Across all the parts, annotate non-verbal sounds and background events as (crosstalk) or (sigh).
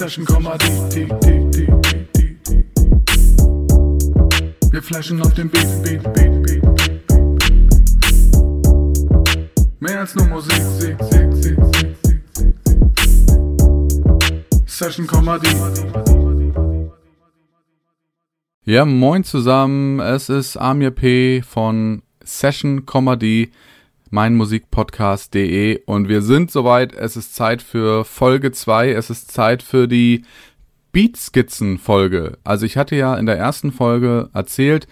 Session, Komma, die, die, die, die, die, die, die. Wir flashen auf dem Beat, Beat, Beat, Beat, Beat, Beat. Mehr als nur Musik, Sieg, Sieg, Sieg, Sieg, Sieg, Sieg, Sieg. Session, Komma, die. Ja, moin zusammen. Es ist Amir P. von Session Comedy, meinmusikpodcast.de und wir sind soweit. Es ist Zeit für Folge 2. Es ist Zeit für die Beatskizzen-Folge. Also ich hatte ja in der ersten Folge erzählt,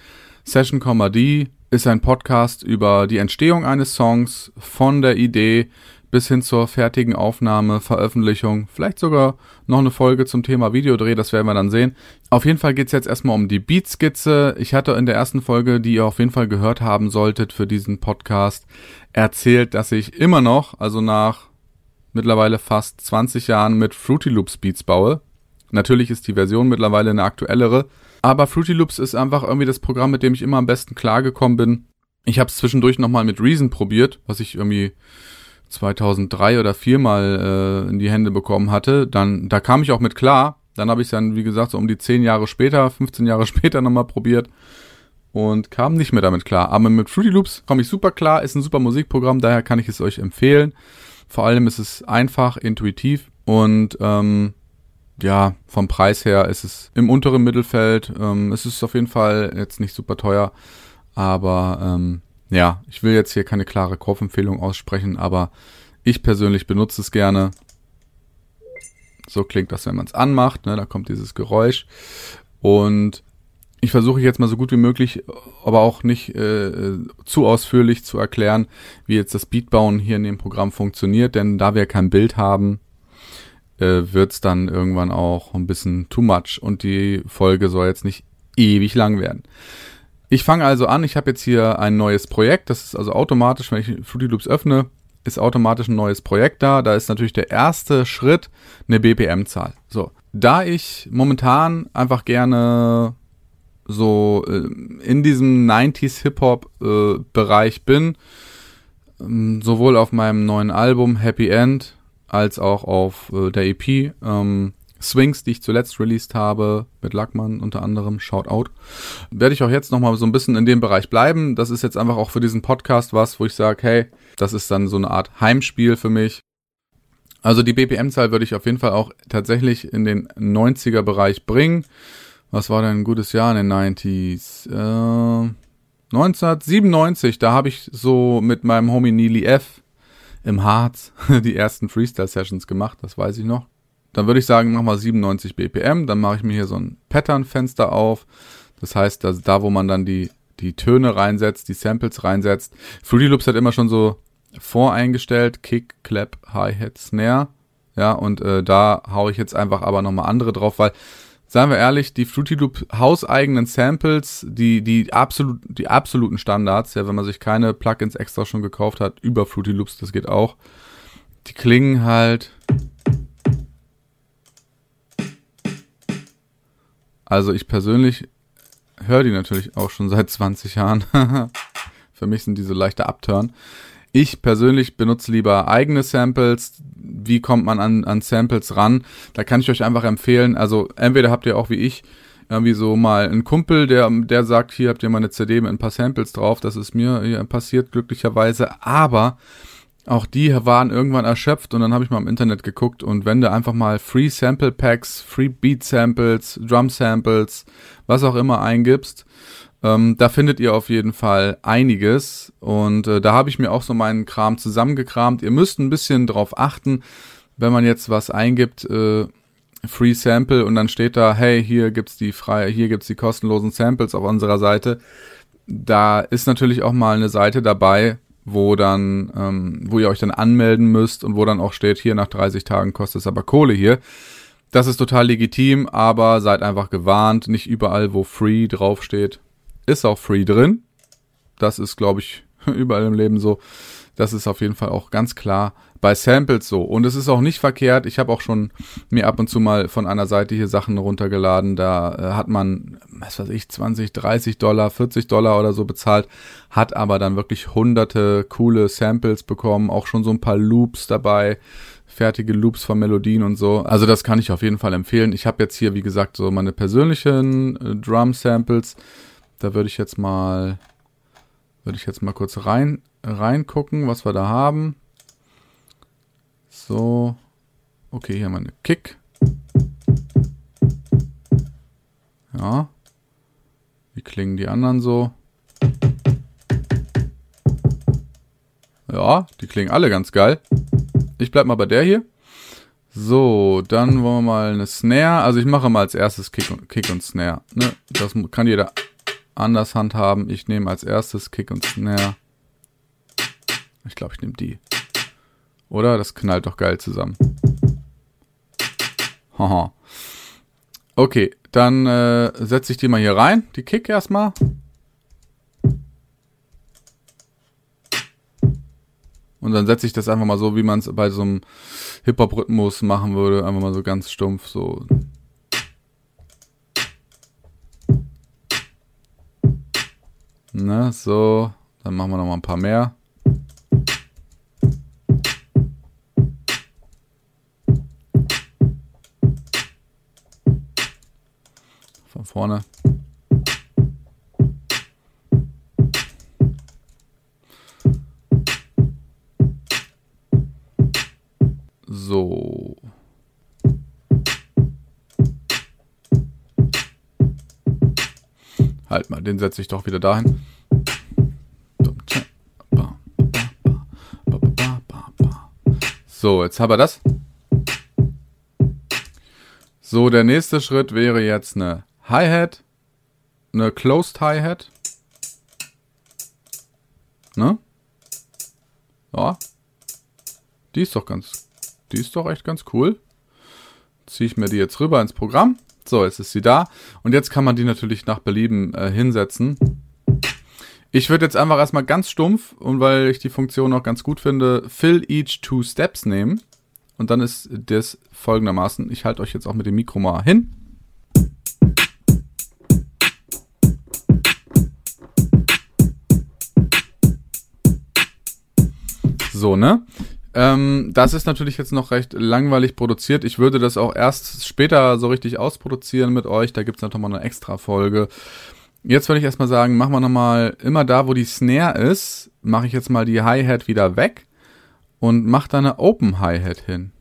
Session Comedy ist ein Podcast über die Entstehung eines Songs von der Idee bis hin zur fertigen Aufnahme, Veröffentlichung, vielleicht sogar noch eine Folge zum Thema Videodreh, das werden wir dann sehen. Auf jeden Fall geht's jetzt erstmal um die Beatskizze. Ich hatte in der ersten Folge, die ihr auf jeden Fall gehört haben solltet für diesen Podcast, erzählt, dass ich immer noch, also nach mittlerweile fast 20 Jahren mit Fruity Loops Beats baue. Natürlich ist die Version mittlerweile eine aktuellere, aber Fruity Loops ist einfach irgendwie das Programm, mit dem ich immer am besten klargekommen bin. Ich habe es zwischendurch nochmal mit Reason probiert, was ich irgendwie 2003 oder 4 mal äh, in die Hände bekommen hatte, dann da kam ich auch mit klar. Dann habe ich dann, wie gesagt, so um die 10 Jahre später, 15 Jahre (laughs) später nochmal probiert und kam nicht mehr damit klar. Aber mit Fruity Loops komme ich super klar, ist ein super Musikprogramm, daher kann ich es euch empfehlen. Vor allem ist es einfach, intuitiv und ähm, ja, vom Preis her ist es im unteren Mittelfeld. Ähm, es ist auf jeden Fall jetzt nicht super teuer, aber ähm, ja, ich will jetzt hier keine klare Kaufempfehlung aussprechen, aber ich persönlich benutze es gerne. So klingt das, wenn man es anmacht, ne? da kommt dieses Geräusch. Und ich versuche jetzt mal so gut wie möglich, aber auch nicht äh, zu ausführlich zu erklären, wie jetzt das Beatbauen hier in dem Programm funktioniert, denn da wir kein Bild haben, äh, wird es dann irgendwann auch ein bisschen too much und die Folge soll jetzt nicht ewig lang werden. Ich fange also an, ich habe jetzt hier ein neues Projekt, das ist also automatisch, wenn ich Fruity Loops öffne, ist automatisch ein neues Projekt da. Da ist natürlich der erste Schritt eine BPM-Zahl. So, da ich momentan einfach gerne so äh, in diesem 90s Hip-Hop-Bereich äh, bin, ähm, sowohl auf meinem neuen Album Happy End als auch auf äh, der EP, ähm, Swings, die ich zuletzt released habe, mit Lackmann unter anderem, Shoutout, werde ich auch jetzt nochmal so ein bisschen in dem Bereich bleiben. Das ist jetzt einfach auch für diesen Podcast was, wo ich sage, hey, das ist dann so eine Art Heimspiel für mich. Also die BPM-Zahl würde ich auf jeden Fall auch tatsächlich in den 90er-Bereich bringen. Was war denn ein gutes Jahr in den 90s? Äh, 1997, da habe ich so mit meinem Homie Neely F. im Harz (laughs) die ersten Freestyle-Sessions gemacht, das weiß ich noch. Dann würde ich sagen, mach mal 97 BPM, dann mache ich mir hier so ein Pattern-Fenster auf. Das heißt, dass da, wo man dann die, die Töne reinsetzt, die Samples reinsetzt. Fruity Loops hat immer schon so voreingestellt, Kick, Clap, Hi-Hat, Snare. Ja, und äh, da haue ich jetzt einfach aber nochmal andere drauf, weil, seien wir ehrlich, die Fruity Loop hauseigenen Samples, die, die, absolut, die absoluten Standards, ja, wenn man sich keine Plugins extra schon gekauft hat, über Fruity Loops, das geht auch, die klingen halt Also ich persönlich höre die natürlich auch schon seit 20 Jahren. (laughs) Für mich sind die so leichter Upturn. Ich persönlich benutze lieber eigene Samples. Wie kommt man an, an Samples ran? Da kann ich euch einfach empfehlen. Also entweder habt ihr auch wie ich irgendwie so mal einen Kumpel, der, der sagt, hier habt ihr mal eine CD mit ein paar Samples drauf. Das ist mir passiert glücklicherweise. Aber auch die waren irgendwann erschöpft und dann habe ich mal im Internet geguckt und wenn du einfach mal Free Sample Packs, Free Beat Samples, Drum Samples, was auch immer eingibst, ähm, da findet ihr auf jeden Fall einiges und äh, da habe ich mir auch so meinen Kram zusammengekramt. Ihr müsst ein bisschen drauf achten, wenn man jetzt was eingibt, äh, Free Sample und dann steht da, hey, hier gibt's die frei, hier gibt's die kostenlosen Samples auf unserer Seite. Da ist natürlich auch mal eine Seite dabei, wo dann, ähm, wo ihr euch dann anmelden müsst und wo dann auch steht, hier nach 30 Tagen kostet es aber Kohle hier. Das ist total legitim, aber seid einfach gewarnt, nicht überall, wo free draufsteht, ist auch free drin. Das ist, glaube ich, (laughs) überall im Leben so. Das ist auf jeden Fall auch ganz klar bei Samples so. Und es ist auch nicht verkehrt. Ich habe auch schon mir ab und zu mal von einer Seite hier Sachen runtergeladen. Da äh, hat man, was weiß ich, 20, 30 Dollar, 40 Dollar oder so bezahlt, hat aber dann wirklich hunderte coole Samples bekommen, auch schon so ein paar Loops dabei. fertige Loops von Melodien und so. Also das kann ich auf jeden Fall empfehlen. Ich habe jetzt hier, wie gesagt, so meine persönlichen äh, Drum-Samples. Da würde ich jetzt mal, würde ich jetzt mal kurz rein, reingucken, was wir da haben. So. Okay, hier meine Kick. Ja. Wie klingen die anderen so? Ja, die klingen alle ganz geil. Ich bleib mal bei der hier. So, dann wollen wir mal eine Snare. Also ich mache mal als erstes Kick und, Kick und Snare. Ne? Das kann jeder anders handhaben. Ich nehme als erstes Kick und Snare. Ich glaube, ich nehme die. Oder? Das knallt doch geil zusammen. Haha. Okay, dann äh, setze ich die mal hier rein. Die Kick erstmal. Und dann setze ich das einfach mal so, wie man es bei so einem Hip-Hop-Rhythmus machen würde. Einfach mal so ganz stumpf, so. Ne, so. Dann machen wir noch mal ein paar mehr. Vorne. So. Halt mal, den setze ich doch wieder dahin. So, jetzt haben wir das. So, der nächste Schritt wäre jetzt eine Hi-Hat, eine Closed Hi-Hat. Ne? Ja, die ist doch ganz, die ist doch echt ganz cool. Ziehe ich mir die jetzt rüber ins Programm. So, jetzt ist sie da. Und jetzt kann man die natürlich nach Belieben äh, hinsetzen. Ich würde jetzt einfach erstmal ganz stumpf und weil ich die Funktion auch ganz gut finde, fill each two steps nehmen. Und dann ist das folgendermaßen. Ich halte euch jetzt auch mit dem Mikro mal hin. So, ne? Ähm, das ist natürlich jetzt noch recht langweilig produziert. Ich würde das auch erst später so richtig ausproduzieren mit euch. Da gibt es natürlich mal eine extra Folge. Jetzt würde ich erstmal sagen, machen wir nochmal immer da, wo die Snare ist, mache ich jetzt mal die Hi-Hat wieder weg und mache da eine Open Hi-Hat hin.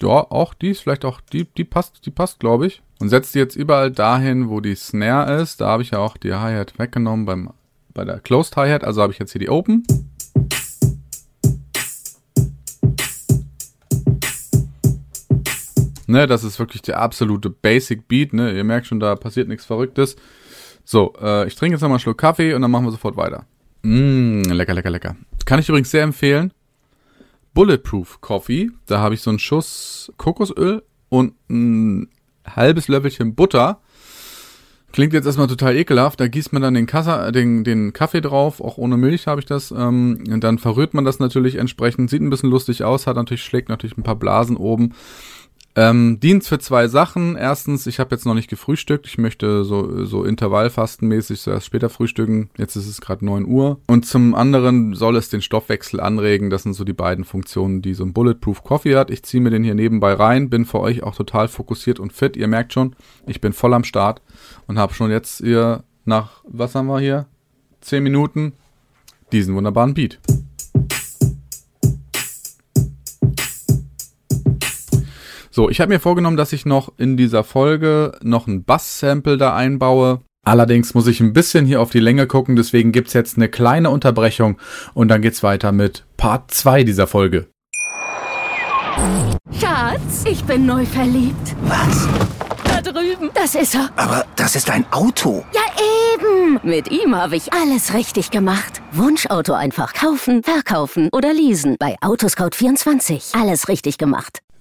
Ja, auch die ist vielleicht auch, die, die passt, die passt, glaube ich. Und setze die jetzt überall dahin, wo die Snare ist. Da habe ich ja auch die Hi-Hat weggenommen beim bei der Closed Hi-Hat, also habe ich jetzt hier die Open. Ne, das ist wirklich der absolute Basic Beat, ne? Ihr merkt schon, da passiert nichts Verrücktes. So, äh, ich trinke jetzt nochmal einen Schluck Kaffee und dann machen wir sofort weiter. Mmm, lecker, lecker, lecker. Kann ich übrigens sehr empfehlen. Bulletproof Coffee. Da habe ich so einen Schuss Kokosöl und ein halbes Löffelchen Butter Klingt jetzt erstmal total ekelhaft. Da gießt man dann den, Kassa, den, den Kaffee drauf, auch ohne Milch habe ich das. Ähm, und dann verrührt man das natürlich entsprechend. Sieht ein bisschen lustig aus, hat natürlich, schlägt natürlich ein paar Blasen oben. Ähm, dient für zwei Sachen. Erstens, ich habe jetzt noch nicht gefrühstückt. Ich möchte so, so intervallfastenmäßig zuerst später frühstücken. Jetzt ist es gerade 9 Uhr. Und zum anderen soll es den Stoffwechsel anregen. Das sind so die beiden Funktionen, die so ein Bulletproof Coffee hat. Ich ziehe mir den hier nebenbei rein. Bin für euch auch total fokussiert und fit. Ihr merkt schon, ich bin voll am Start und habe schon jetzt hier nach, was haben wir hier? 10 Minuten diesen wunderbaren Beat. So, ich habe mir vorgenommen, dass ich noch in dieser Folge noch ein Bass-Sample da einbaue. Allerdings muss ich ein bisschen hier auf die Länge gucken, deswegen gibt's jetzt eine kleine Unterbrechung und dann geht's weiter mit Part 2 dieser Folge. Schatz, ich bin neu verliebt. Was? Da drüben. Das ist er. Aber das ist ein Auto. Ja, eben. Mit ihm habe ich alles richtig gemacht. Wunschauto einfach kaufen, verkaufen oder leasen. Bei Autoscout24. Alles richtig gemacht.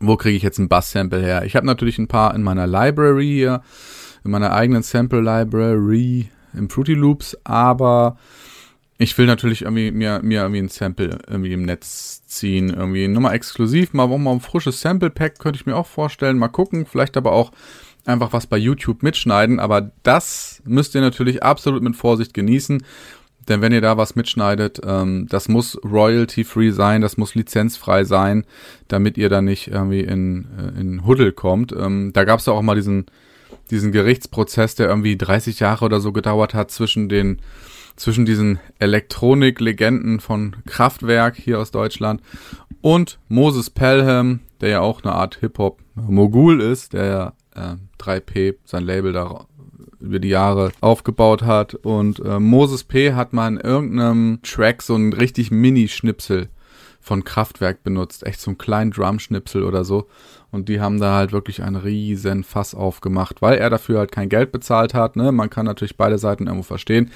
wo kriege ich jetzt ein Bass-Sample her? Ich habe natürlich ein paar in meiner Library hier, in meiner eigenen Sample Library im Fruity Loops, aber ich will natürlich irgendwie mir, mir irgendwie ein Sample irgendwie im Netz ziehen, irgendwie nur mal exklusiv, mal, mal ein frisches Sample Pack könnte ich mir auch vorstellen, mal gucken, vielleicht aber auch einfach was bei YouTube mitschneiden, aber das müsst ihr natürlich absolut mit Vorsicht genießen, denn wenn ihr da was mitschneidet, ähm, das muss royalty-free sein, das muss lizenzfrei sein, damit ihr da nicht irgendwie in, äh, in Huddle kommt. Ähm, da gab es ja auch mal diesen, diesen Gerichtsprozess, der irgendwie 30 Jahre oder so gedauert hat zwischen den zwischen diesen Elektronik-Legenden von Kraftwerk hier aus Deutschland und Moses Pelham, der ja auch eine Art Hip-Hop-Mogul ist, der ja äh, 3P, sein Label da über die Jahre aufgebaut hat. Und äh, Moses P. hat mal in irgendeinem Track so einen richtig Mini-Schnipsel von Kraftwerk benutzt. Echt so einen kleinen Drum-Schnipsel oder so. Und die haben da halt wirklich einen riesen Fass aufgemacht, weil er dafür halt kein Geld bezahlt hat. Ne? Man kann natürlich beide Seiten irgendwo verstehen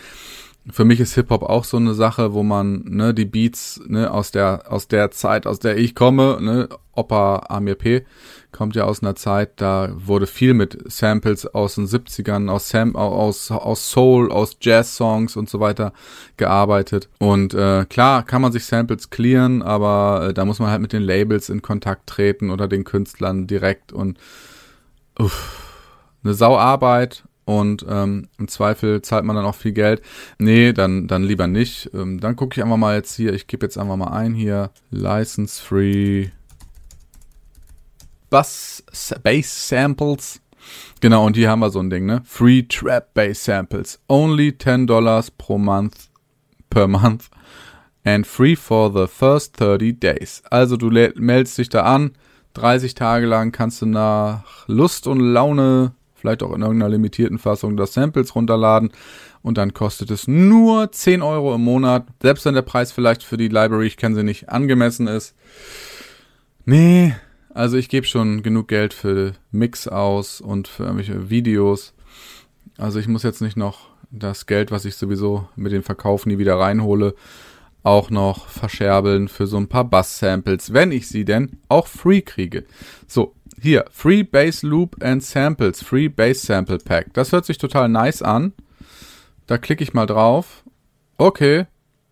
für mich ist Hip-Hop auch so eine Sache, wo man, ne, die Beats, ne, aus der, aus der Zeit, aus der ich komme, ne, Opa Amir P. kommt ja aus einer Zeit, da wurde viel mit Samples aus den 70ern, aus Sam, aus, aus Soul, aus Jazz-Songs und so weiter gearbeitet. Und äh, klar kann man sich Samples clearen, aber äh, da muss man halt mit den Labels in Kontakt treten oder den Künstlern direkt und uff, eine Sauarbeit und ähm, im Zweifel zahlt man dann auch viel Geld. Nee, dann, dann lieber nicht. Ähm, dann gucke ich einfach mal jetzt hier, ich gebe jetzt einfach mal ein hier, License Free Bass, Bass Samples. Genau, und hier haben wir so ein Ding, ne? Free Trap Bass Samples. Only 10 Dollars pro month, per month. And free for the first 30 days. Also du meldest dich da an. 30 Tage lang kannst du nach Lust und Laune vielleicht auch in irgendeiner limitierten Fassung, das Samples runterladen und dann kostet es nur 10 Euro im Monat, selbst wenn der Preis vielleicht für die Library, ich kenne sie nicht, angemessen ist. Nee, also ich gebe schon genug Geld für Mix aus und für irgendwelche Videos. Also ich muss jetzt nicht noch das Geld, was ich sowieso mit dem Verkauf nie wieder reinhole, auch noch verscherbeln für so ein paar Bass-Samples, wenn ich sie denn auch free kriege. So, hier, Free Bass Loop and Samples, Free Bass Sample Pack. Das hört sich total nice an. Da klicke ich mal drauf. Okay.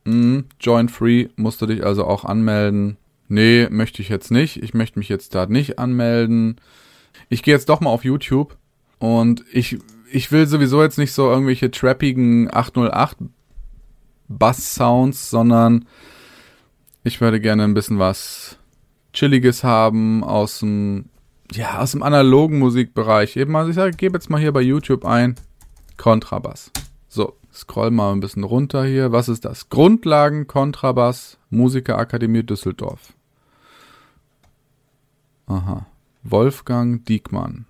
Mm, join Free, musst du dich also auch anmelden. Nee, möchte ich jetzt nicht. Ich möchte mich jetzt da nicht anmelden. Ich gehe jetzt doch mal auf YouTube und ich, ich will sowieso jetzt nicht so irgendwelche trappigen 808 Bass-Sounds, sondern ich würde gerne ein bisschen was Chilliges haben aus dem ja, aus dem analogen Musikbereich. Eben, also ich sage, gebe jetzt mal hier bei YouTube ein Kontrabass. So, scroll mal ein bisschen runter hier. Was ist das? Grundlagen Kontrabass, Musikerakademie Düsseldorf. Aha. Wolfgang Diekmann.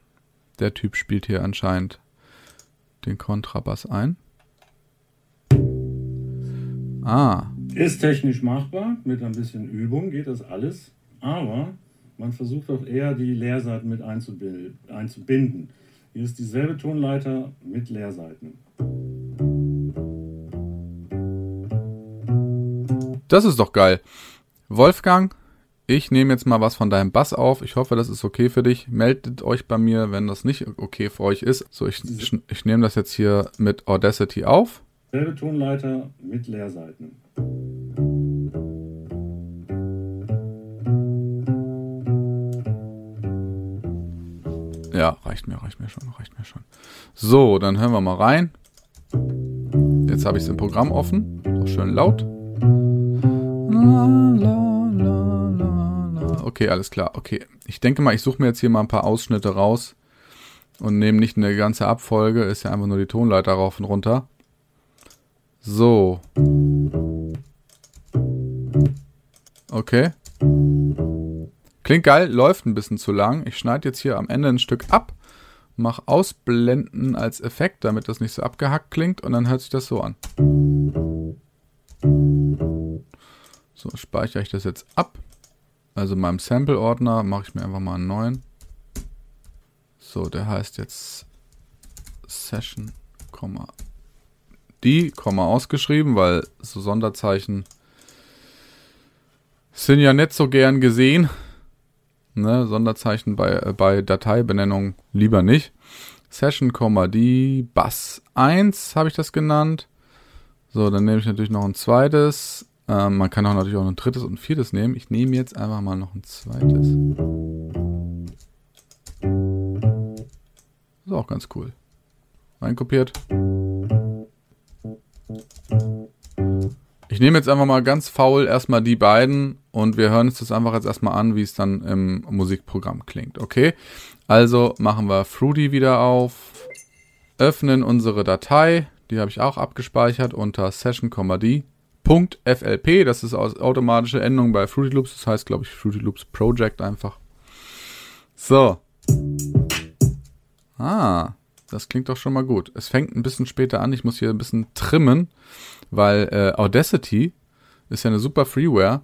Der Typ spielt hier anscheinend den Kontrabass ein. Ah. Ist technisch machbar. Mit ein bisschen Übung geht das alles. Aber man versucht auch eher die Leerseiten mit einzubinden. Hier ist dieselbe Tonleiter mit Leerseiten. Das ist doch geil. Wolfgang, ich nehme jetzt mal was von deinem Bass auf. Ich hoffe, das ist okay für dich. Meldet euch bei mir, wenn das nicht okay für euch ist. So, ich, ich, ich nehme das jetzt hier mit Audacity auf. Selbe Tonleiter mit Leerseiten. Ja, reicht mir, reicht mir schon, reicht mir schon. So, dann hören wir mal rein. Jetzt habe ich es im Programm offen. Auch schön laut. Okay, alles klar. Okay. Ich denke mal, ich suche mir jetzt hier mal ein paar Ausschnitte raus und nehme nicht eine ganze Abfolge. Ist ja einfach nur die Tonleiter rauf und runter. So. Okay. Klingt geil, läuft ein bisschen zu lang. Ich schneide jetzt hier am Ende ein Stück ab, mache Ausblenden als Effekt, damit das nicht so abgehackt klingt und dann hört sich das so an. So, speichere ich das jetzt ab. Also in meinem Sample-Ordner mache ich mir einfach mal einen neuen. So, der heißt jetzt Session, die, ausgeschrieben, weil so Sonderzeichen sind ja nicht so gern gesehen. Ne? Sonderzeichen bei, äh, bei Dateibenennung lieber nicht. Session, die Bass 1 habe ich das genannt. So, dann nehme ich natürlich noch ein zweites. Ähm, man kann auch natürlich auch ein drittes und ein viertes nehmen. Ich nehme jetzt einfach mal noch ein zweites. Ist auch ganz cool. Reinkopiert. Ich nehme jetzt einfach mal ganz faul erstmal die beiden und wir hören uns das einfach jetzt erstmal an, wie es dann im Musikprogramm klingt. Okay? Also machen wir Fruity wieder auf, öffnen unsere Datei, die habe ich auch abgespeichert unter session.d.flp. Das ist automatische Endung bei Fruity Loops, das heißt glaube ich Fruity Loops Project einfach. So. Ah, das klingt doch schon mal gut. Es fängt ein bisschen später an. Ich muss hier ein bisschen trimmen, weil äh, Audacity ist ja eine super Freeware,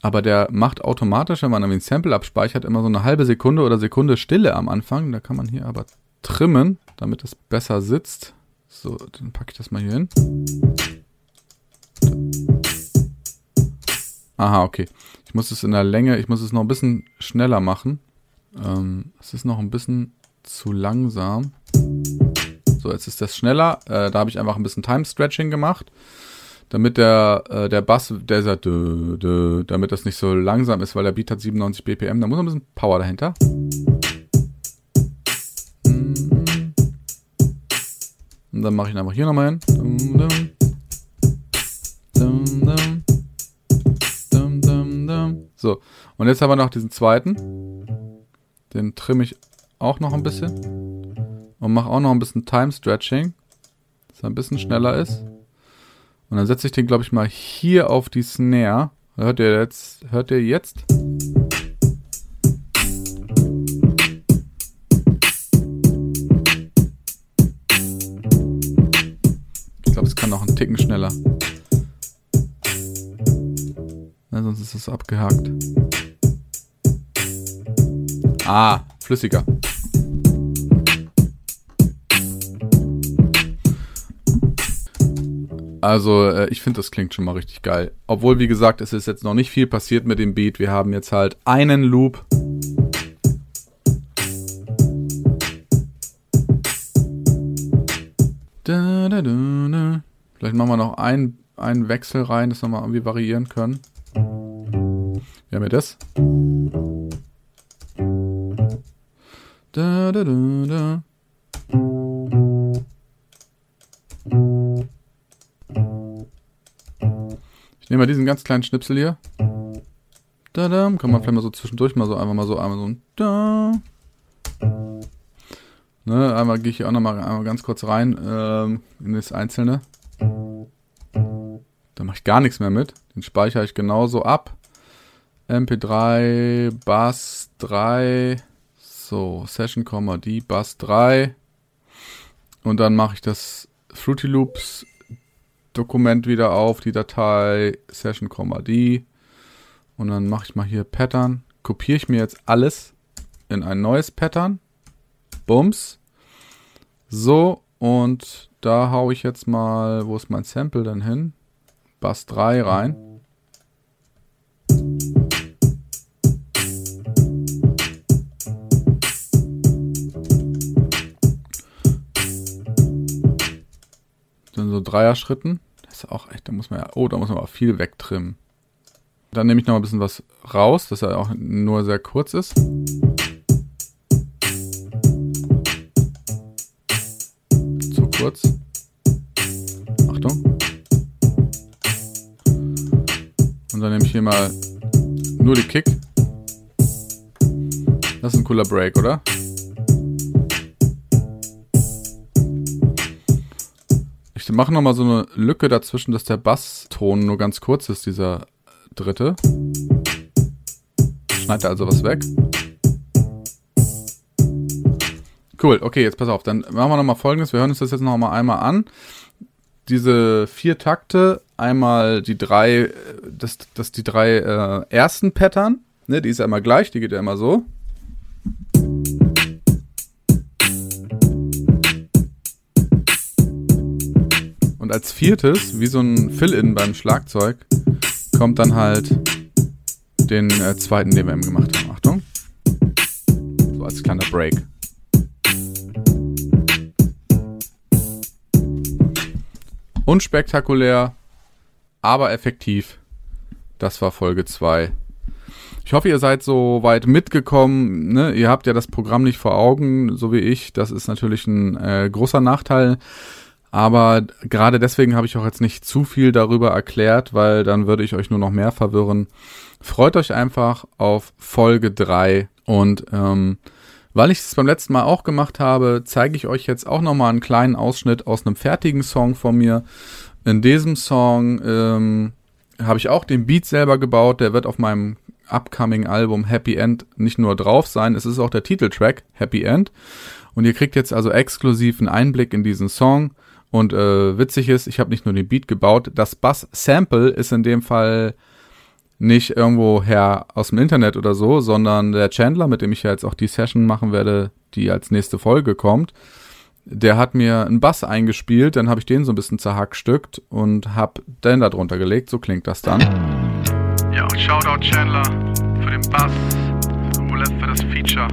aber der macht automatisch, wenn man ein Sample abspeichert, immer so eine halbe Sekunde oder Sekunde Stille am Anfang. Da kann man hier aber trimmen, damit es besser sitzt. So, dann packe ich das mal hier hin. Aha, okay. Ich muss es in der Länge, ich muss es noch ein bisschen schneller machen. Ähm, es ist noch ein bisschen zu langsam. Jetzt ist das schneller. Äh, da habe ich einfach ein bisschen Time Stretching gemacht, damit der, äh, der Bass, der sagt, dö, dö, damit das nicht so langsam ist, weil der Beat hat 97 BPM. Da muss ein bisschen Power dahinter. Und dann mache ich ihn einfach hier nochmal hin. So, und jetzt haben wir noch diesen zweiten. Den trimme ich auch noch ein bisschen. Und mache auch noch ein bisschen Time Stretching, dass er ein bisschen schneller ist. Und dann setze ich den, glaube ich, mal hier auf die Snare. Hört ihr jetzt? Hört ihr jetzt? Ich glaube, es kann noch einen Ticken schneller. Ja, sonst ist es abgehakt. Ah, flüssiger. Also äh, ich finde, das klingt schon mal richtig geil. Obwohl, wie gesagt, es ist jetzt noch nicht viel passiert mit dem Beat. Wir haben jetzt halt einen Loop. Da, da, da, Vielleicht machen wir noch einen, einen Wechsel rein, dass wir mal irgendwie variieren können. Wir haben ja das. Da, da, da, da. Ich nehme mal diesen ganz kleinen Schnipsel hier. Da, da, kann man vielleicht mal so zwischendurch mal so einfach mal so einmal so ein da. Ne, einmal gehe ich hier auch nochmal einmal ganz kurz rein ähm, in das Einzelne. Da mache ich gar nichts mehr mit. Den speichere ich genauso ab. MP3, Bass 3, so, Session, die Bass 3. Und dann mache ich das Fruity Loops Dokument wieder auf, die Datei Session, die. Und dann mache ich mal hier Pattern. Kopiere ich mir jetzt alles in ein neues Pattern. Bums. So, und da haue ich jetzt mal, wo ist mein Sample denn hin? Bass 3 rein. Dann so Dreier-Schritten ist auch echt, da muss man ja, oh, da muss man auch viel wegtrimmen. Dann nehme ich noch ein bisschen was raus, dass er auch nur sehr kurz ist. Zu kurz. Achtung. Und dann nehme ich hier mal nur die Kick. Das ist ein cooler Break, oder? Ich mache nochmal so eine Lücke dazwischen, dass der Basston nur ganz kurz ist, dieser dritte. Schneide also was weg. Cool, okay, jetzt pass auf, dann machen wir nochmal folgendes. Wir hören uns das jetzt nochmal einmal an. Diese vier Takte, einmal die drei, das, das die drei äh, ersten Pattern, ne, die ist ja immer gleich, die geht ja immer so. Und als viertes, wie so ein Fill-In beim Schlagzeug, kommt dann halt den äh, zweiten, den wir eben gemacht haben. Achtung. als kleiner Break. Unspektakulär, aber effektiv. Das war Folge 2. Ich hoffe, ihr seid so weit mitgekommen. Ne? Ihr habt ja das Programm nicht vor Augen, so wie ich. Das ist natürlich ein äh, großer Nachteil. Aber gerade deswegen habe ich auch jetzt nicht zu viel darüber erklärt, weil dann würde ich euch nur noch mehr verwirren. Freut euch einfach auf Folge 3 und ähm, weil ich es beim letzten Mal auch gemacht habe, zeige ich euch jetzt auch nochmal einen kleinen Ausschnitt aus einem fertigen Song von mir. In diesem Song ähm, habe ich auch den Beat selber gebaut. Der wird auf meinem upcoming Album Happy End nicht nur drauf sein, es ist auch der Titeltrack Happy End. Und ihr kriegt jetzt also exklusiven Einblick in diesen Song. Und äh, witzig ist, ich habe nicht nur den Beat gebaut, das Bass-Sample ist in dem Fall nicht irgendwo her aus dem Internet oder so, sondern der Chandler, mit dem ich ja jetzt auch die Session machen werde, die als nächste Folge kommt, der hat mir einen Bass eingespielt, dann habe ich den so ein bisschen zerhackstückt und habe den da drunter gelegt, so klingt das dann. Ja, Shoutout Chandler für den Bass, Roulette für das Feature,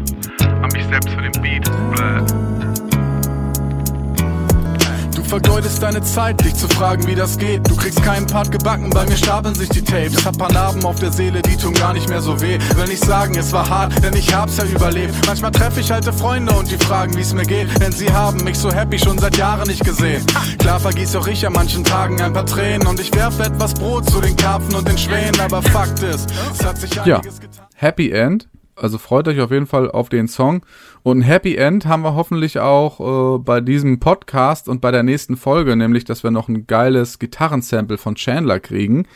an mich selbst für den Beat. Du vergeudest deine Zeit, dich zu fragen, wie das geht. Du kriegst keinen Part gebacken, bei mir stapeln sich die Tapes. Hab paar Narben auf der Seele, die tun gar nicht mehr so weh. Will nicht sagen, es war hart, denn ich hab's ja überlebt. Manchmal treffe ich alte Freunde und die fragen, wie's mir geht. Denn sie haben mich so happy schon seit Jahren nicht gesehen. Klar vergieß auch ich an manchen Tagen ein paar Tränen und ich werf etwas Brot zu den Karpfen und den Schwänen. Aber Fakt ist, es hat sich Ja. Happy End. Also freut euch auf jeden Fall auf den Song. Und ein Happy End haben wir hoffentlich auch äh, bei diesem Podcast und bei der nächsten Folge, nämlich, dass wir noch ein geiles Gitarrensample von Chandler kriegen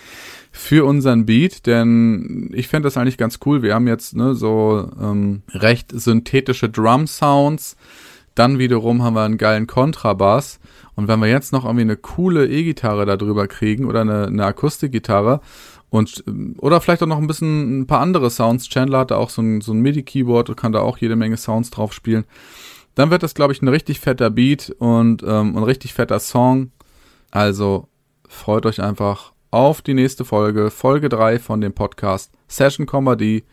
für unseren Beat, denn ich fände das eigentlich ganz cool. Wir haben jetzt ne, so ähm, recht synthetische Drum-Sounds. Dann wiederum haben wir einen geilen Kontrabass. Und wenn wir jetzt noch irgendwie eine coole E-Gitarre da drüber kriegen oder eine, eine Akustikgitarre und ähm, oder vielleicht auch noch ein bisschen ein paar andere Sounds. Chandler hatte auch so ein, so ein MIDI-Keyboard und kann da auch jede Menge Sounds drauf spielen. Dann wird das, glaube ich, ein richtig fetter Beat und ähm, ein richtig fetter Song. Also freut euch einfach auf die nächste Folge, Folge 3 von dem Podcast Session Comedy.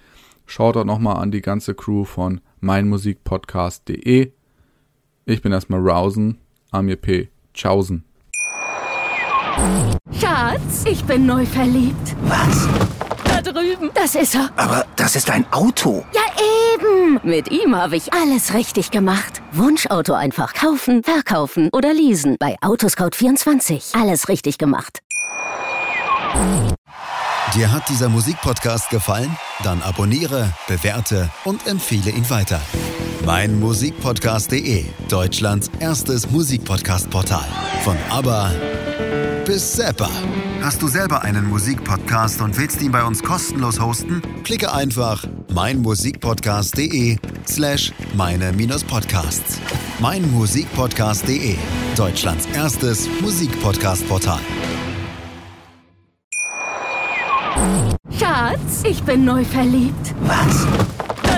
Schaut dort nochmal an die ganze Crew von meinmusikpodcast.de. Ich bin erstmal Rausen, Amir P. Tschaußen. Schatz, ich bin neu verliebt. Was? Da drüben. Das ist er. Aber das ist ein Auto. Ja, eben. Mit ihm habe ich alles richtig gemacht. Wunschauto einfach kaufen, verkaufen oder leasen. Bei Autoscout24. Alles richtig gemacht. Dir hat dieser Musikpodcast gefallen? Dann abonniere, bewerte und empfehle ihn weiter. Mein Musikpodcast.de, Deutschlands erstes Musikpodcast-Portal. Von ABBA bis Zappa. Hast du selber einen Musikpodcast und willst ihn bei uns kostenlos hosten? Klicke einfach meinmusikpodcast.de slash meine-podcasts. Mein Musikpodcast.de, Deutschlands erstes Musikpodcast-Portal. Schatz, ich bin neu verliebt. Was?